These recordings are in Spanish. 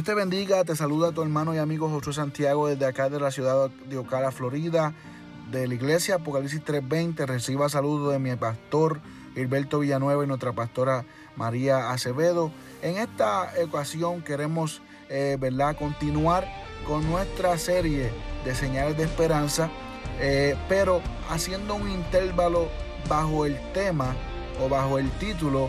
Dios te bendiga, te saluda tu hermano y amigo Josué Santiago desde acá de la ciudad de Ocala, Florida, de la iglesia Apocalipsis 320. Reciba saludos de mi pastor Gilberto Villanueva y nuestra pastora María Acevedo. En esta ocasión queremos eh, ¿verdad? continuar con nuestra serie de señales de esperanza, eh, pero haciendo un intervalo bajo el tema o bajo el título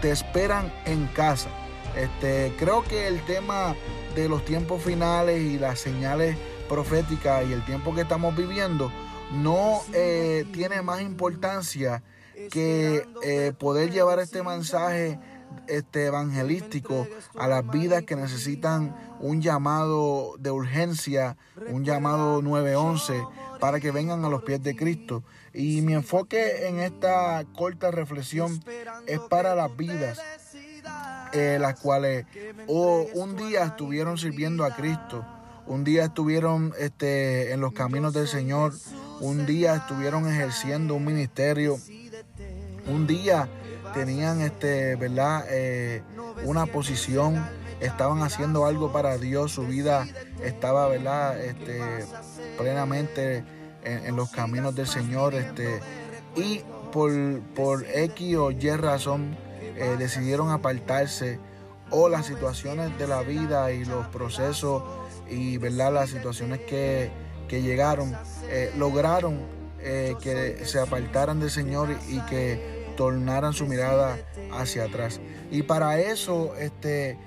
Te esperan en casa. Este, creo que el tema de los tiempos finales y las señales proféticas y el tiempo que estamos viviendo no eh, tiene más importancia que eh, poder llevar este mensaje este, evangelístico a las vidas que necesitan un llamado de urgencia, un llamado 911 para que vengan a los pies de Cristo. Y mi enfoque en esta corta reflexión es para las vidas eh, las cuales o un día estuvieron sirviendo a Cristo, un día estuvieron este, en los caminos del Señor, un día estuvieron ejerciendo un ministerio, un día tenían este, ¿verdad? Eh, una posición, estaban haciendo algo para Dios, su vida estaba ¿verdad? Este, plenamente en, los caminos del Señor. Este, y por, por X o Y razón, eh, decidieron apartarse o las situaciones de la vida y los procesos y ¿verdad? las situaciones que, llegaron eh, lograron eh, que se apartaran del Señor y que tornaran su mirada hacia atrás. Y para eso, este,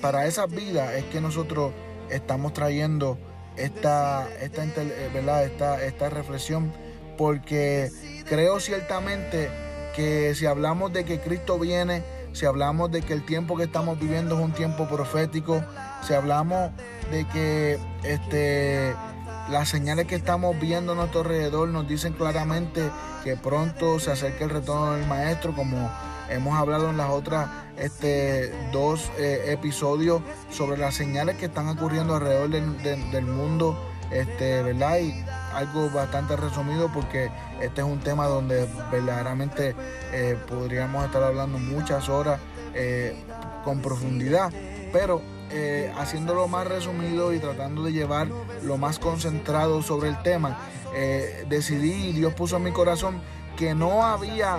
para esas vidas es que nosotros estamos trayendo esta, esta, ¿verdad? esta, esta reflexión porque creo ciertamente que si hablamos de que Cristo viene, si hablamos de que el tiempo que estamos viviendo es un tiempo profético, si hablamos de que este, las señales que estamos viendo a nuestro alrededor nos dicen claramente que pronto se acerca el retorno del maestro, como hemos hablado en las otras este, dos eh, episodios sobre las señales que están ocurriendo alrededor del, mundo, este, ¿verdad? Y algo bastante resumido porque este es un tema donde verdaderamente eh, podríamos estar hablando muchas horas eh, con profundidad, pero eh, haciéndolo más resumido y tratando de llevar lo más concentrado sobre el tema, decidí y Dios puso en mi corazón que no había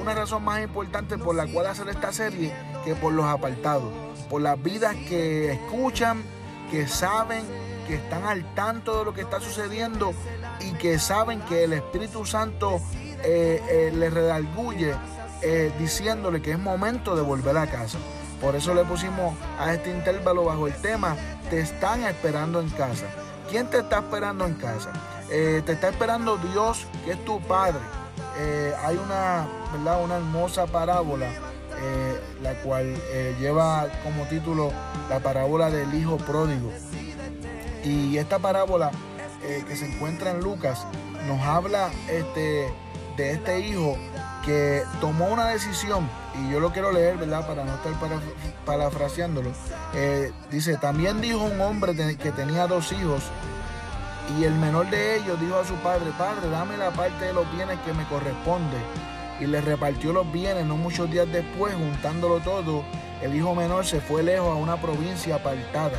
una razón más importante por la cual hacer esta serie que por los apartados, por las vidas que escuchan, que saben, que están al tanto de lo que está sucediendo y que saben que el Espíritu Santo eh, eh, le redarguye eh, diciéndole que es momento de volver a casa. Por eso le pusimos a este intervalo bajo el tema, te están esperando en casa. ¿Quién te está esperando en casa? te está esperando Dios, que es tu Padre. hay una, ¿verdad? una hermosa parábola, la cual lleva como título la parábola del Hijo Pródigo. Y esta parábola eh, que se encuentra en Lucas nos habla este, de este hijo que tomó una decisión, y yo lo quiero leer, ¿verdad? Para no estar parafraseándolo. Eh, dice, también dijo un hombre que tenía dos hijos, y el menor de ellos dijo a su padre, Padre, dame la parte de los bienes que me corresponde. Y le repartió los bienes, no muchos días después, juntándolo todo, el hijo menor se fue lejos a una provincia apartada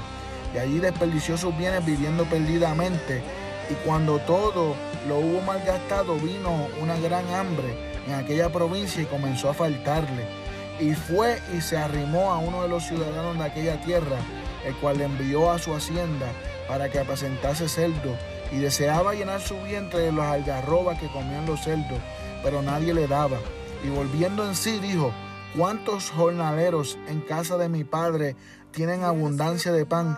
y allí desperdició sus bienes viviendo perdidamente. Y cuando todo lo hubo malgastado, vino una gran hambre en aquella provincia y comenzó a faltarle. Y fue y se arrimó a uno de los ciudadanos de aquella tierra, el cual le envió a su hacienda para que apacentase cerdos, y deseaba llenar su vientre de los algarrobas que comían los cerdos, pero nadie le daba. Y volviendo en sí dijo, ¿cuántos jornaleros en casa de mi padre tienen abundancia de pan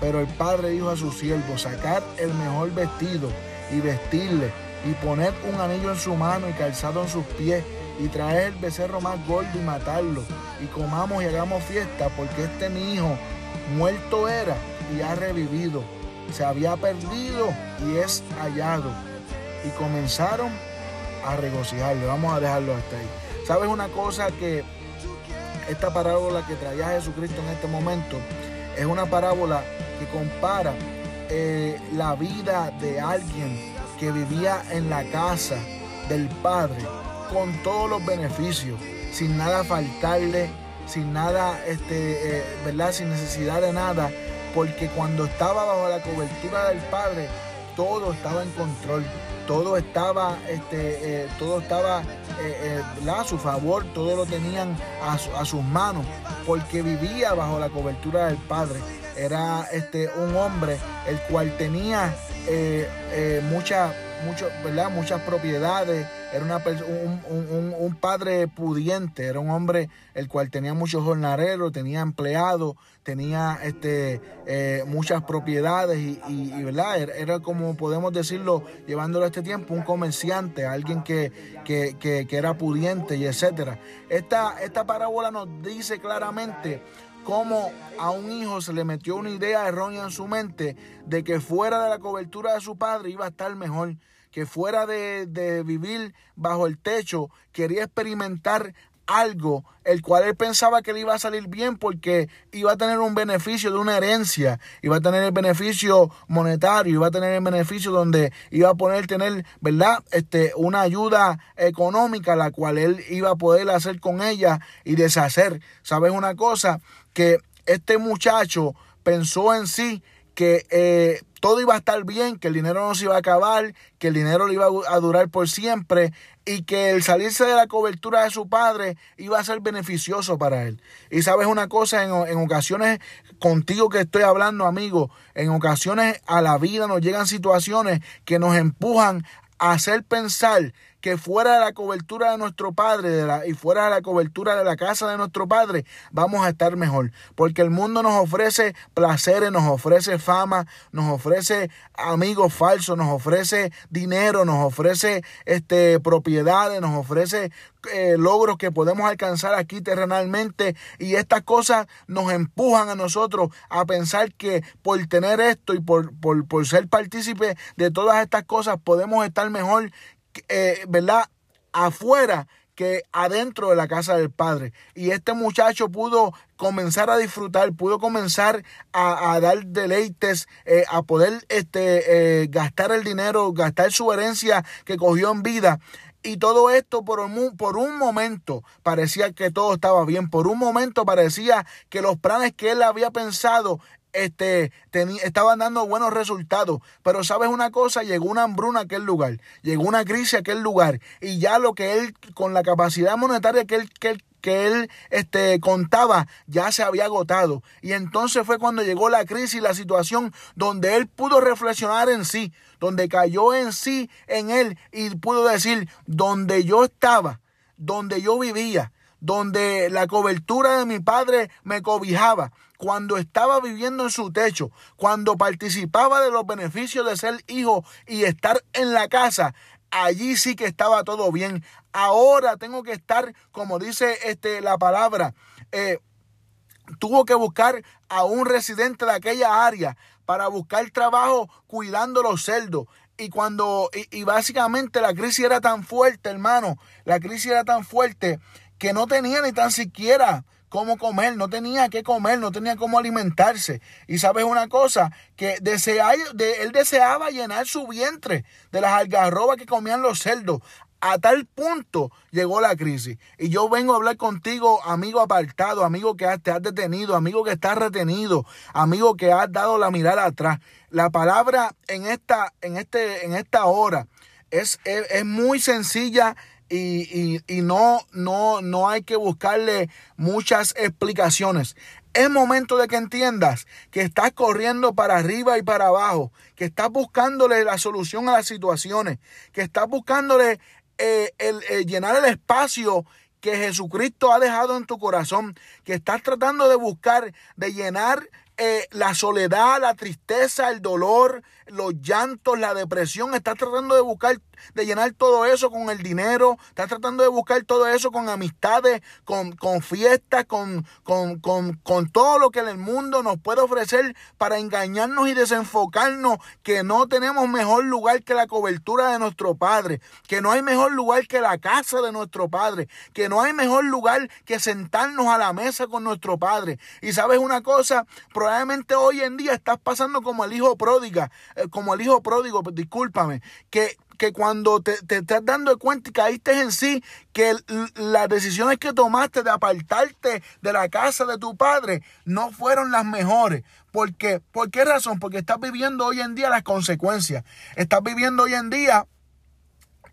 Pero el padre dijo a su siervo, sacar el mejor vestido y vestirle y poner un anillo en su mano y calzado en sus pies y traer el becerro más gordo y matarlo y comamos y hagamos fiesta porque este mi hijo muerto era y ha revivido, se había perdido y es hallado. Y comenzaron a regocijarle. Vamos a dejarlo hasta ahí. ¿Sabes una cosa que esta parábola que traía Jesucristo en este momento es una parábola que compara eh, la vida de alguien que vivía en la casa del Padre con todos los beneficios, sin nada faltarle, sin nada, este, eh, ¿verdad? Sin necesidad de nada, porque cuando estaba bajo la cobertura del Padre, todo estaba en control, todo estaba, este, eh, todo estaba a su favor, todo lo tenían a, sus manos, porque vivía bajo la cobertura del Padre. Era este, un hombre el cual tenía mucha, mucho, ¿verdad? muchas propiedades, era una un, un, padre pudiente, era un hombre el cual tenía muchos jornaleros, tenía empleados, tenía este, eh, muchas propiedades y, ¿verdad? Era, como podemos decirlo, llevándolo a este tiempo, un comerciante, alguien que, que, que, era pudiente y etcétera. Esta, esta parábola nos dice claramente cómo a un hijo se le metió una idea errónea en su mente de que fuera de la cobertura de su padre iba a estar mejor que fuera de, vivir bajo el techo, quería experimentar algo el cual él pensaba que le iba a salir bien porque iba a tener un beneficio de una herencia, iba a tener el beneficio monetario, iba a tener el beneficio donde iba a poder tener, ¿verdad? Este, una ayuda económica la cual él iba a poder hacer con ella y deshacer. ¿Sabes una cosa? Que este muchacho pensó en sí que eh, todo iba a estar bien, que el dinero no se iba a acabar, que el dinero le iba a durar por siempre y que el salirse de la cobertura de su padre iba a ser beneficioso para él. Y sabes una cosa, en, en ocasiones contigo que estoy hablando, amigo, en ocasiones a la vida nos llegan situaciones que nos empujan a hacer pensar que fuera de la cobertura de nuestro Padre y fuera de la cobertura de la casa de nuestro Padre, vamos a estar mejor. Porque el mundo nos ofrece placeres, nos ofrece fama, nos ofrece amigos falsos, nos ofrece dinero, nos ofrece este, propiedades, nos ofrece eh, logros que podemos alcanzar aquí terrenalmente y estas cosas nos empujan a nosotros a pensar que por tener esto y por, por, por ser partícipe de todas estas cosas podemos estar mejor eh, ¿verdad? Afuera que adentro de la casa del Padre. Y este muchacho pudo comenzar a disfrutar, pudo comenzar a, dar deleites, eh, a poder este, eh, gastar el dinero, gastar su herencia que cogió en vida. Y todo esto por un, por un momento parecía que todo estaba bien, por un momento parecía que los planes que él había pensado este, estaban dando buenos resultados. Pero sabes una cosa, llegó una hambruna a aquel lugar, llegó una crisis a aquel lugar y ya lo que él, con la capacidad monetaria que él, que que él este, contaba ya se había agotado. Y entonces fue cuando llegó la crisis, la situación donde él pudo reflexionar en sí, donde cayó en sí, en él, y pudo decir, donde yo estaba, donde yo vivía, donde la cobertura de mi padre me cobijaba, cuando estaba viviendo en su techo, cuando participaba de los beneficios de ser hijo y estar en la casa, allí sí que estaba todo bien. Ahora tengo que estar, como dice este, la palabra, eh, tuvo que buscar a un residente de aquella área para buscar trabajo cuidando los cerdos. Y cuando, y básicamente la crisis era tan fuerte, hermano, la crisis era tan fuerte que no tenía ni tan siquiera cómo comer, no tenía qué comer, no tenía cómo alimentarse. Y sabes una cosa, que él deseaba llenar su vientre de las algarrobas que comían los cerdos. A tal punto llegó la crisis. Y yo vengo a hablar contigo, amigo apartado, amigo que te has detenido, amigo que estás retenido, amigo que has dado la mirada atrás. La palabra en esta, en este, en esta hora es, es muy sencilla y, y, y, no, no, no hay que buscarle muchas explicaciones. Es momento de que entiendas que estás corriendo para arriba y para abajo, que estás buscándole la solución a las situaciones, que estás buscándole eh, el, llenar el espacio que Jesucristo ha dejado en tu corazón, que estás tratando de buscar, de llenar eh, la soledad, la tristeza, el dolor, los llantos, la depresión. Estás tratando de buscar de llenar todo eso con el dinero, estás tratando de buscar todo eso con amistades, con, con fiestas, con, con, con, todo lo que el mundo nos puede ofrecer para engañarnos y desenfocarnos, que no tenemos mejor lugar que la cobertura de nuestro Padre, que no hay mejor lugar que la casa de nuestro Padre, que no hay mejor lugar que sentarnos a la mesa con nuestro Padre. Y sabes una cosa, probablemente hoy en día estás pasando como el hijo pródiga, eh, como el hijo pródigo, discúlpame, que que cuando te, estás dando cuenta y caíste en sí, que las decisiones que tomaste de apartarte de la casa de tu padre no fueron las mejores. Porque, ¿Por qué razón? Porque estás viviendo hoy en día las consecuencias. Estás viviendo hoy en día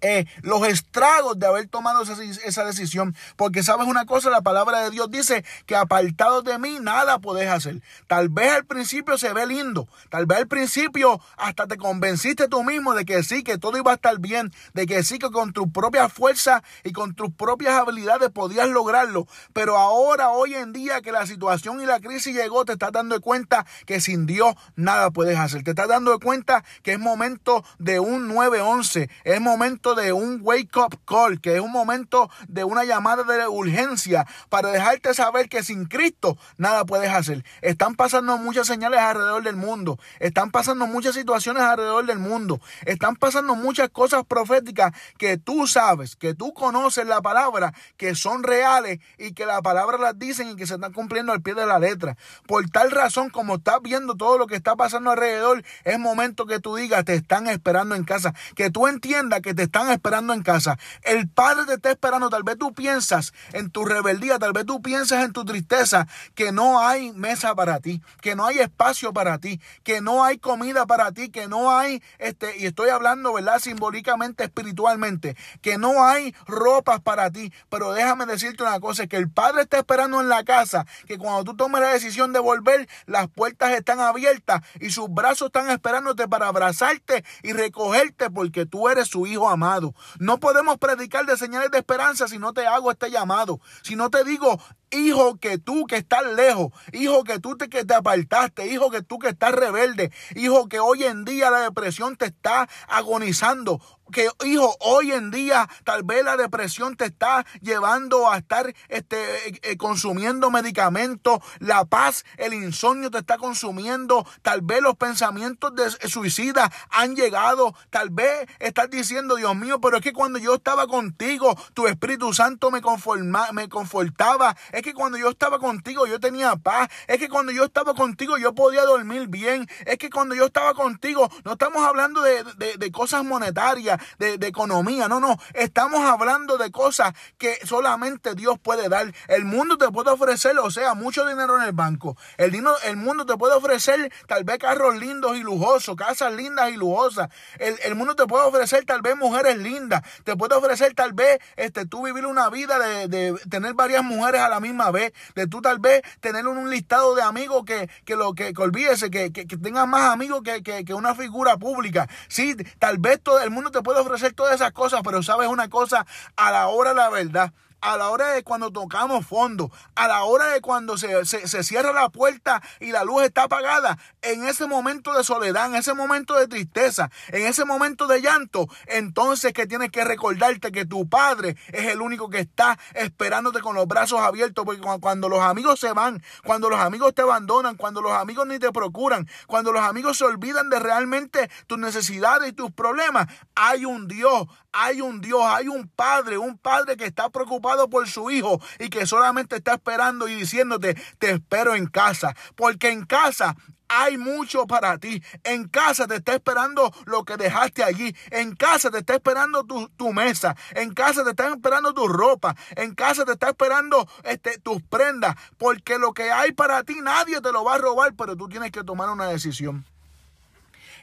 eh, los estragos de haber tomado esa, decisión. Porque sabes una cosa, la palabra de Dios dice que apartado de mí nada puedes hacer. Tal vez al principio se ve lindo, tal vez al principio hasta te convenciste tú mismo de que sí, que todo iba a estar bien, de que sí, que con tu propia fuerza y con tus propias habilidades podías lograrlo. Pero ahora, hoy en día que la situación y la crisis llegó, te estás dando cuenta que sin Dios nada puedes hacer. Te estás dando cuenta que es momento de un 911, es momento de un wake up call, que es un momento de una llamada de urgencia para dejarte saber que sin Cristo nada puedes hacer. Están pasando muchas señales alrededor del mundo, están pasando muchas situaciones alrededor del mundo, están pasando muchas cosas proféticas que tú sabes, que tú conoces la palabra, que son reales y que la palabra las dicen y que se están cumpliendo al pie de la letra. Por tal razón, como estás viendo todo lo que está pasando alrededor, es momento que tú digas, te están esperando en casa, que tú entiendas que te están esperando en casa. El Padre te está esperando. Tal vez tú piensas en tu rebeldía, tal vez tú piensas en tu tristeza, que no hay mesa para ti, que no hay espacio para ti, que no hay comida para ti, que no hay, este, y estoy hablando, ¿verdad? Simbólicamente, espiritualmente, que no hay ropas para ti. Pero déjame decirte una cosa, que el Padre está esperando en la casa, que cuando tú tomes la decisión de volver, las puertas están abiertas y sus brazos están esperándote para abrazarte y recogerte porque tú eres su hijo amado. No podemos predicar de señales de esperanza si no te hago este llamado. Si no te digo, hijo que tú que estás lejos, hijo que tú te, que te apartaste, hijo que tú que estás rebelde, hijo que hoy en día la depresión te está agonizando, que hijo, hoy en día tal vez la depresión te está llevando a estar este, eh, eh, consumiendo medicamentos, la paz, el insomnio te está consumiendo, tal vez los pensamientos de suicida han llegado, tal vez estás diciendo, Dios mío, pero es que cuando yo estaba contigo, tu Espíritu Santo me, conforma, me confortaba, que cuando yo estaba contigo yo tenía paz, es que cuando yo estaba contigo yo podía dormir bien, es que cuando yo estaba contigo, no estamos hablando de, de cosas monetarias, de, economía. No, no. Estamos hablando de cosas que solamente Dios puede dar. El mundo te puede ofrecer, o sea, mucho dinero en el banco. El, el mundo te puede ofrecer tal vez carros lindos y lujosos, casas lindas y lujosas. El, mundo te puede ofrecer tal vez mujeres lindas. Te puede ofrecer tal vez este, tú vivir una vida de, tener varias mujeres a la misma vez. De tú tal vez tener un, listado de amigos que, que lo que, que olvídese, que, que, tengas más amigos que, que, una figura pública. Sí, tal vez todo el mundo te puede ofrecer todas esas cosas, pero sabes una cosa, a la hora la verdad, a la hora de cuando tocamos fondo, a la hora de cuando se, se, cierra la puerta y la luz está apagada, en ese momento de soledad, en ese momento de tristeza, en ese momento de llanto, entonces que tienes que recordarte que tu padre es el único que está esperándote con los brazos abiertos, porque cuando los amigos se van, cuando los amigos te abandonan, cuando los amigos ni te procuran, cuando los amigos se olvidan de realmente tus necesidades y tus problemas, hay un Dios, hay un Dios, hay un Padre, un Padre que está preocupado por su Hijo y que solamente está esperando y diciéndote, te espero en casa, porque en casa hay mucho para ti. En casa te está esperando lo que dejaste allí. En casa te está esperando tu, mesa. En casa te está esperando tu ropa. En casa te está esperando este, tus prendas. Porque lo que hay para ti nadie te lo va a robar, pero tú tienes que tomar una decisión.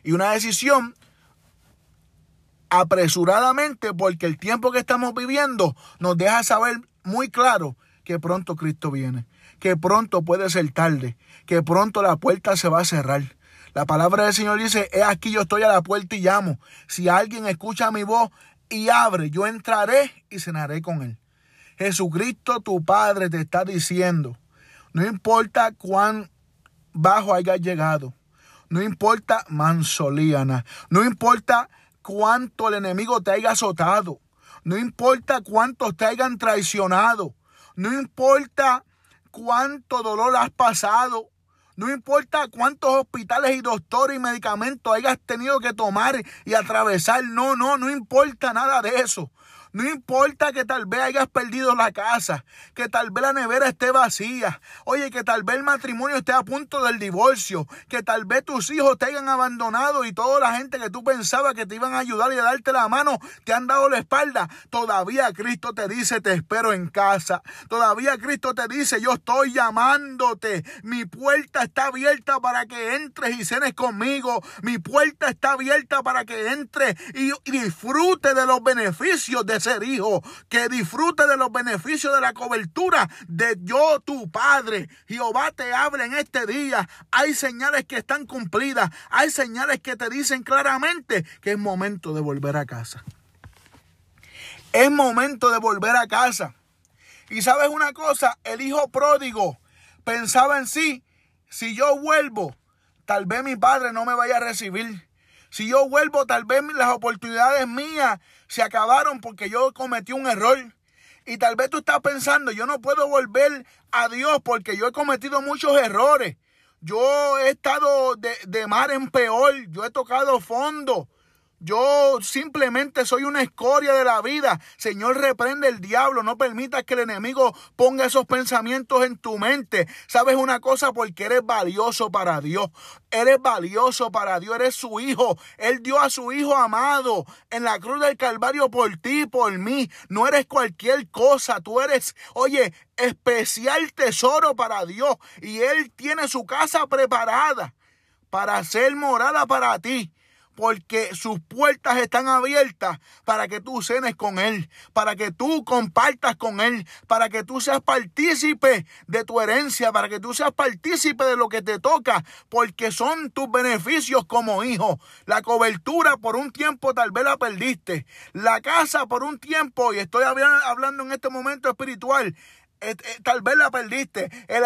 Y una decisión apresuradamente porque el tiempo que estamos viviendo nos deja saber muy claro que pronto Cristo viene, que pronto puede ser tarde, que pronto la puerta se va a cerrar. La palabra del Señor dice, he aquí yo estoy a la puerta y llamo. Si alguien escucha mi voz y abre, yo entraré y cenaré con él. Jesucristo tu Padre te está diciendo, no importa cuán bajo hayas llegado, no importa mansolíana, no importa cuánto el enemigo te haya azotado, no importa cuántos te hayan traicionado, no importa cuánto dolor has pasado, no importa cuántos hospitales y doctores y medicamentos hayas tenido que tomar y atravesar. No, no, no importa nada de eso. No importa que tal vez hayas perdido la casa, que tal vez la nevera esté vacía, oye, que tal vez el matrimonio esté a punto del divorcio, que tal vez tus hijos te hayan abandonado y toda la gente que tú pensabas que te iban a ayudar y a darte la mano te han dado la espalda. Todavía Cristo te dice, te espero en casa. Todavía Cristo te dice, yo estoy llamándote. Mi puerta está abierta para que entres y cenes conmigo. Mi puerta está abierta para que entres y, disfrute de los beneficios de ser hijo, que disfrute de los beneficios de la cobertura de yo, tu Padre. Jehová te habla en este día. Hay señales que están cumplidas. Hay señales que te dicen claramente que es momento de volver a casa. Es momento de volver a casa. Y sabes una cosa, el hijo pródigo pensaba en sí, si yo vuelvo, tal vez mi padre no me vaya a recibir. Si yo vuelvo, tal vez las oportunidades mías se acabaron porque yo cometí un error. Y tal vez tú estás pensando, yo no puedo volver a Dios porque yo he cometido muchos errores. Yo he estado de, de mar en peor, yo he tocado fondo. Yo simplemente soy una escoria de la vida. Señor, reprende el diablo. No permitas que el enemigo ponga esos pensamientos en tu mente. ¿Sabes una cosa? Porque eres valioso para Dios. Eres valioso para Dios. Eres su hijo. Él dio a su hijo amado en la cruz del Calvario por ti, por mí. No eres cualquier cosa. Tú eres, oye, especial tesoro para Dios. Y Él tiene su casa preparada para ser morada para ti porque sus puertas están abiertas para que tú cenes con Él, para que tú compartas con Él, para que tú seas partícipe de tu herencia, para que tú seas partícipe de lo que te toca, porque son tus beneficios como hijo. La cobertura por un tiempo tal vez la perdiste, la casa por un tiempo, y estoy hablando en este momento espiritual, eh, eh, tal vez la perdiste. El,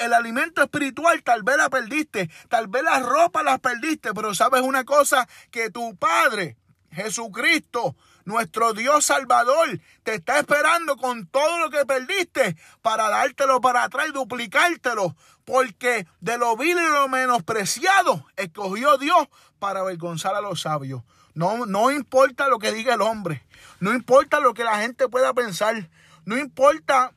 el alimento espiritual tal vez la perdiste. Tal vez la ropa la perdiste. Pero sabes una cosa, que tu Padre, Jesucristo, nuestro Dios Salvador, te está esperando con todo lo que perdiste para dártelo para atrás y duplicártelo. Porque de lo vil y lo menospreciado escogió Dios para avergonzar a los sabios. No, no importa lo que diga el hombre. No importa lo que la gente pueda pensar. No importa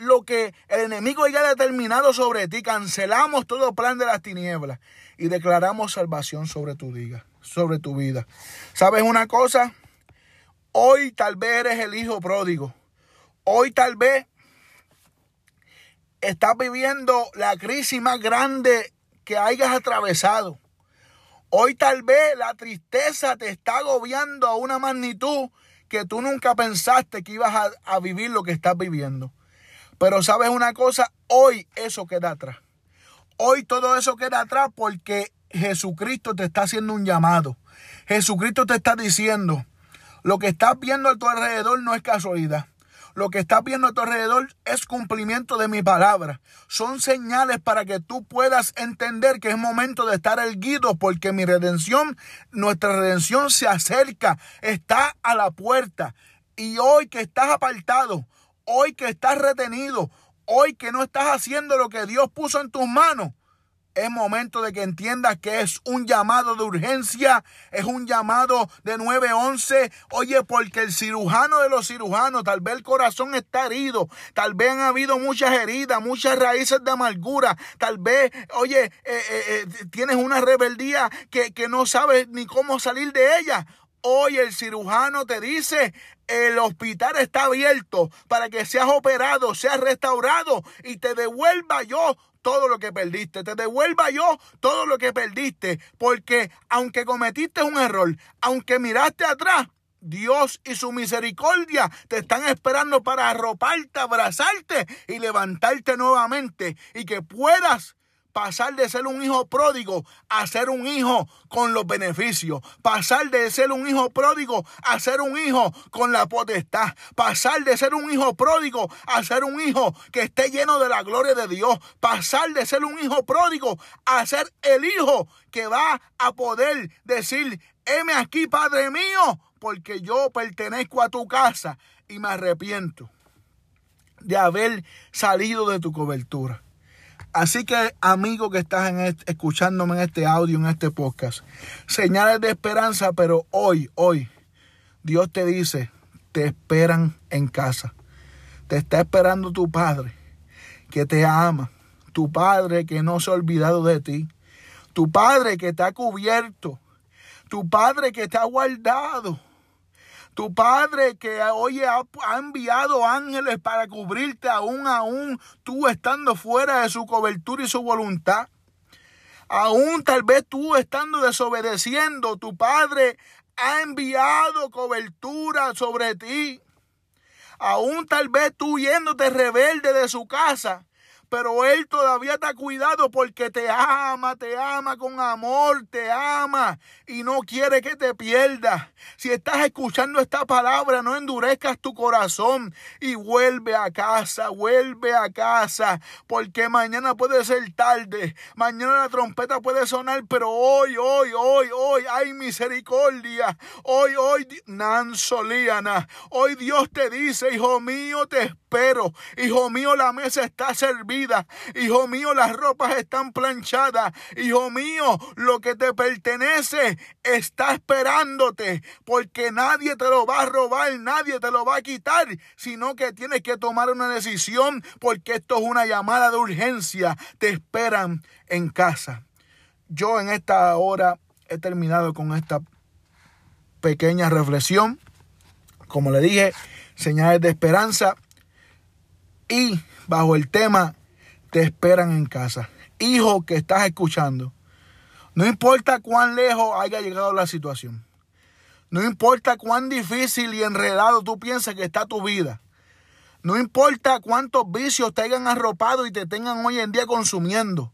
lo que el enemigo haya determinado sobre ti. Cancelamos todo plan de las tinieblas y declaramos salvación sobre tu vida, sobre tu vida. ¿Sabes una cosa? Hoy tal vez eres el hijo pródigo. Hoy tal vez estás viviendo la crisis más grande que hayas atravesado. Hoy tal vez la tristeza te está agobiando a una magnitud que tú nunca pensaste que ibas a vivir lo que estás viviendo. Pero sabes una cosa, hoy eso queda atrás. Hoy todo eso queda atrás porque Jesucristo te está haciendo un llamado. Jesucristo te está diciendo, lo que estás viendo a tu alrededor no es casualidad. Lo que estás viendo a tu alrededor es cumplimiento de mi palabra. Son señales para que tú puedas entender que es momento de estar erguido porque mi redención, nuestra redención se acerca, está a la puerta. Y hoy que estás apartado, hoy que estás retenido, hoy que no estás haciendo lo que Dios puso en tus manos, es momento de que entiendas que es un llamado de urgencia, es un llamado de 911. Oye, porque el cirujano de los cirujanos, tal vez el corazón está herido, tal vez han habido muchas heridas, muchas raíces de amargura, tal vez, oye, eh, eh, eh, tienes una rebeldía que, que no sabes ni cómo salir de ella. Hoy el cirujano te dice, el hospital está abierto para que seas operado, seas restaurado y te devuelva yo todo lo que perdiste, te devuelva yo todo lo que perdiste, porque aunque cometiste un error, aunque miraste atrás, Dios y su misericordia te están esperando para arroparte, abrazarte y levantarte nuevamente y que puedas pasar de ser un hijo pródigo a ser un hijo con los beneficios, pasar de ser un hijo pródigo a ser un hijo con la potestad, pasar de ser un hijo pródigo a ser un hijo que esté lleno de la gloria de Dios, pasar de ser un hijo pródigo a ser el hijo que va a poder decir, heme aquí, Padre mío, porque yo pertenezco a tu casa y me arrepiento de haber salido de tu cobertura. Así que, amigo que estás escuchándome en este audio, en este podcast, señales de esperanza, pero hoy, hoy, Dios te dice, te esperan en casa. Te está esperando tu Padre, que te ama. Tu Padre que no se ha olvidado de ti. Tu Padre que te ha cubierto. Tu Padre que te ha guardado tu Padre que hoy ha, enviado ángeles para cubrirte aún, aún tú estando fuera de su cobertura y su voluntad. Aún tal vez tú estando desobedeciendo, tu Padre ha enviado cobertura sobre ti. Aún tal vez tú yéndote rebelde de su casa, pero Él todavía te ha cuidado porque te ama, te ama con amor, te ama y no quiere que te pierdas. Si estás escuchando esta palabra, no endurezcas tu corazón y vuelve a casa, vuelve a casa, porque mañana puede ser tarde, mañana la trompeta puede sonar, pero hoy, hoy, hoy, hoy hay misericordia. Hoy, hoy, Nansolíana, hoy Dios te dice, hijo mío, te espero. Hijo mío, la mesa está servida Hijo mío, las ropas están planchadas. Hijo mío, lo que te pertenece está esperándote. Porque nadie te lo va a robar, nadie te lo va a quitar. Sino que tienes que tomar una decisión porque esto es una llamada de urgencia. Te esperan en casa. Yo en esta hora he terminado con esta pequeña reflexión. Como le dije, señales de esperanza. Y bajo el tema te esperan en casa. Hijo que estás escuchando, no importa cuán lejos haya llegado la situación, no importa cuán difícil y enredado tú piensas que está tu vida, no importa cuántos vicios te hayan arropado y te tengan hoy en día consumiendo,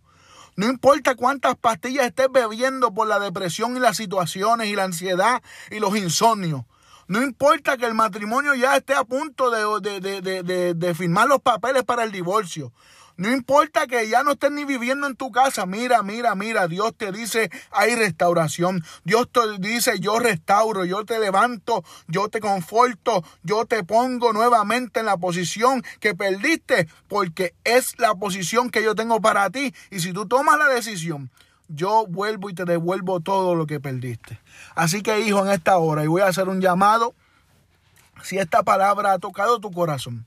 no importa cuántas pastillas estés bebiendo por la depresión y las situaciones y la ansiedad y los insomnios. No importa que el matrimonio ya esté a punto de, de, de, firmar los papeles para el divorcio. No importa que ya no estés ni viviendo en tu casa. Mira, mira, mira. Dios te dice, hay restauración. Dios te dice, yo restauro, yo te levanto, yo te conforto, yo te pongo nuevamente en la posición que perdiste, porque es la posición que yo tengo para ti. Y si tú tomas la decisión, yo vuelvo y te devuelvo todo lo que perdiste. Así que, hijo, en esta hora, y voy a hacer un llamado, si esta palabra ha tocado tu corazón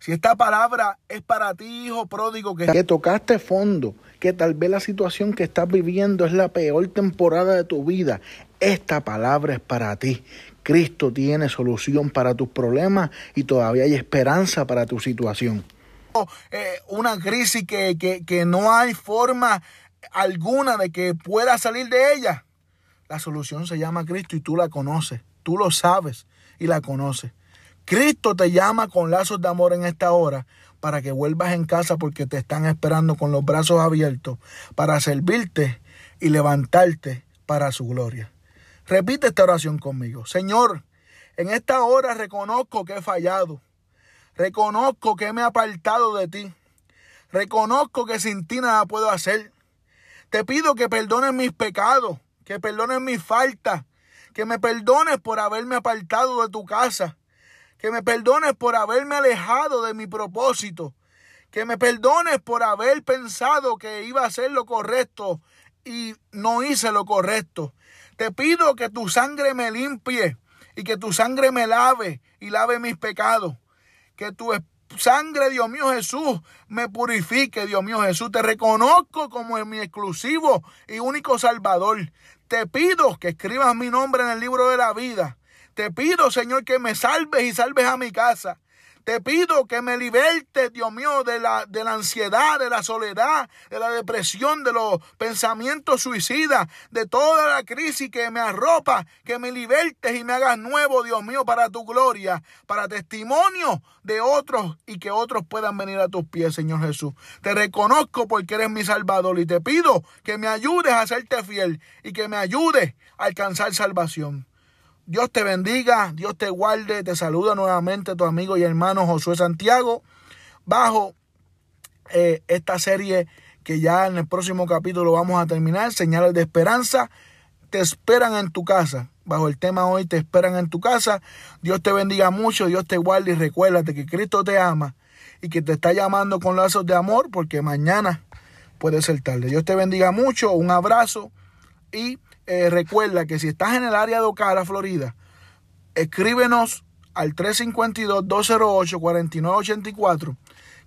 si esta palabra es para ti, hijo pródigo, que, que tocaste fondo, que tal vez la situación que estás viviendo es la peor temporada de tu vida, esta palabra es para ti. Cristo tiene solución para tus problemas y todavía hay esperanza para tu situación. Eh, una crisis que, que, que no hay forma alguna de que pueda salir de ella. La solución se llama Cristo y tú la conoces, tú lo sabes y la conoces. Cristo te llama con lazos de amor en esta hora para que vuelvas en casa porque te están esperando con los brazos abiertos para servirte y levantarte para su gloria. Repite esta oración conmigo. Señor, en esta hora reconozco que he fallado. Reconozco que me he apartado de ti. Reconozco que sin ti nada puedo hacer. Te pido que perdones mis pecados, que perdones mis faltas, que me perdones por haberme apartado de tu casa que me perdones por haberme alejado de mi propósito, que me perdones por haber pensado que iba a hacer lo correcto y no hice lo correcto. Te pido que tu sangre me limpie y que tu sangre me lave y lave mis pecados. Que tu sangre, Dios mío Jesús, me purifique, Dios mío Jesús. Te reconozco como mi exclusivo y único Salvador. Te pido que escribas mi nombre en el libro de la vida te pido, Señor, que me salves y salves a mi casa. Te pido que me libertes, Dios mío, de la, de la ansiedad, de la soledad, de la depresión, de los pensamientos suicidas, de toda la crisis que me arropa, que me libertes y me hagas nuevo, Dios mío, para tu gloria, para testimonio de otros y que otros puedan venir a tus pies, Señor Jesús. Te reconozco porque eres mi Salvador y te pido que me ayudes a serte fiel y que me ayudes a alcanzar salvación. Dios te bendiga, Dios te guarde, te saluda nuevamente tu amigo y hermano Josué Santiago bajo eh, esta serie que ya en el próximo capítulo vamos a terminar, señales de esperanza, te esperan en tu casa. Bajo el tema hoy te esperan en tu casa. Dios te bendiga mucho, Dios te guarde y recuérdate que Cristo te ama y que te está llamando con lazos de amor porque mañana puede ser tarde. Dios te bendiga mucho, un abrazo y eh, recuerda que si estás en el área de Ocala, Florida, escríbenos al 352-208-4984,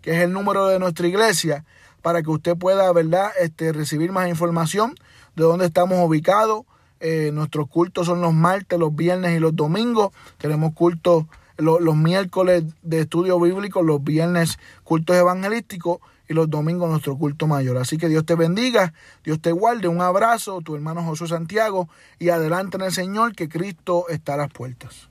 que es el número de nuestra iglesia, para que usted pueda, ¿verdad?, este, recibir más información de dónde estamos ubicados. Eh, nuestros cultos son los martes, los viernes y los domingos. Tenemos cultos los miércoles de estudio bíblico, los viernes cultos evangelísticos y los domingos nuestro culto mayor. Así que Dios te bendiga, Dios te guarde, un abrazo, tu hermano Josué Santiago y adelante en el Señor que Cristo está a las puertas.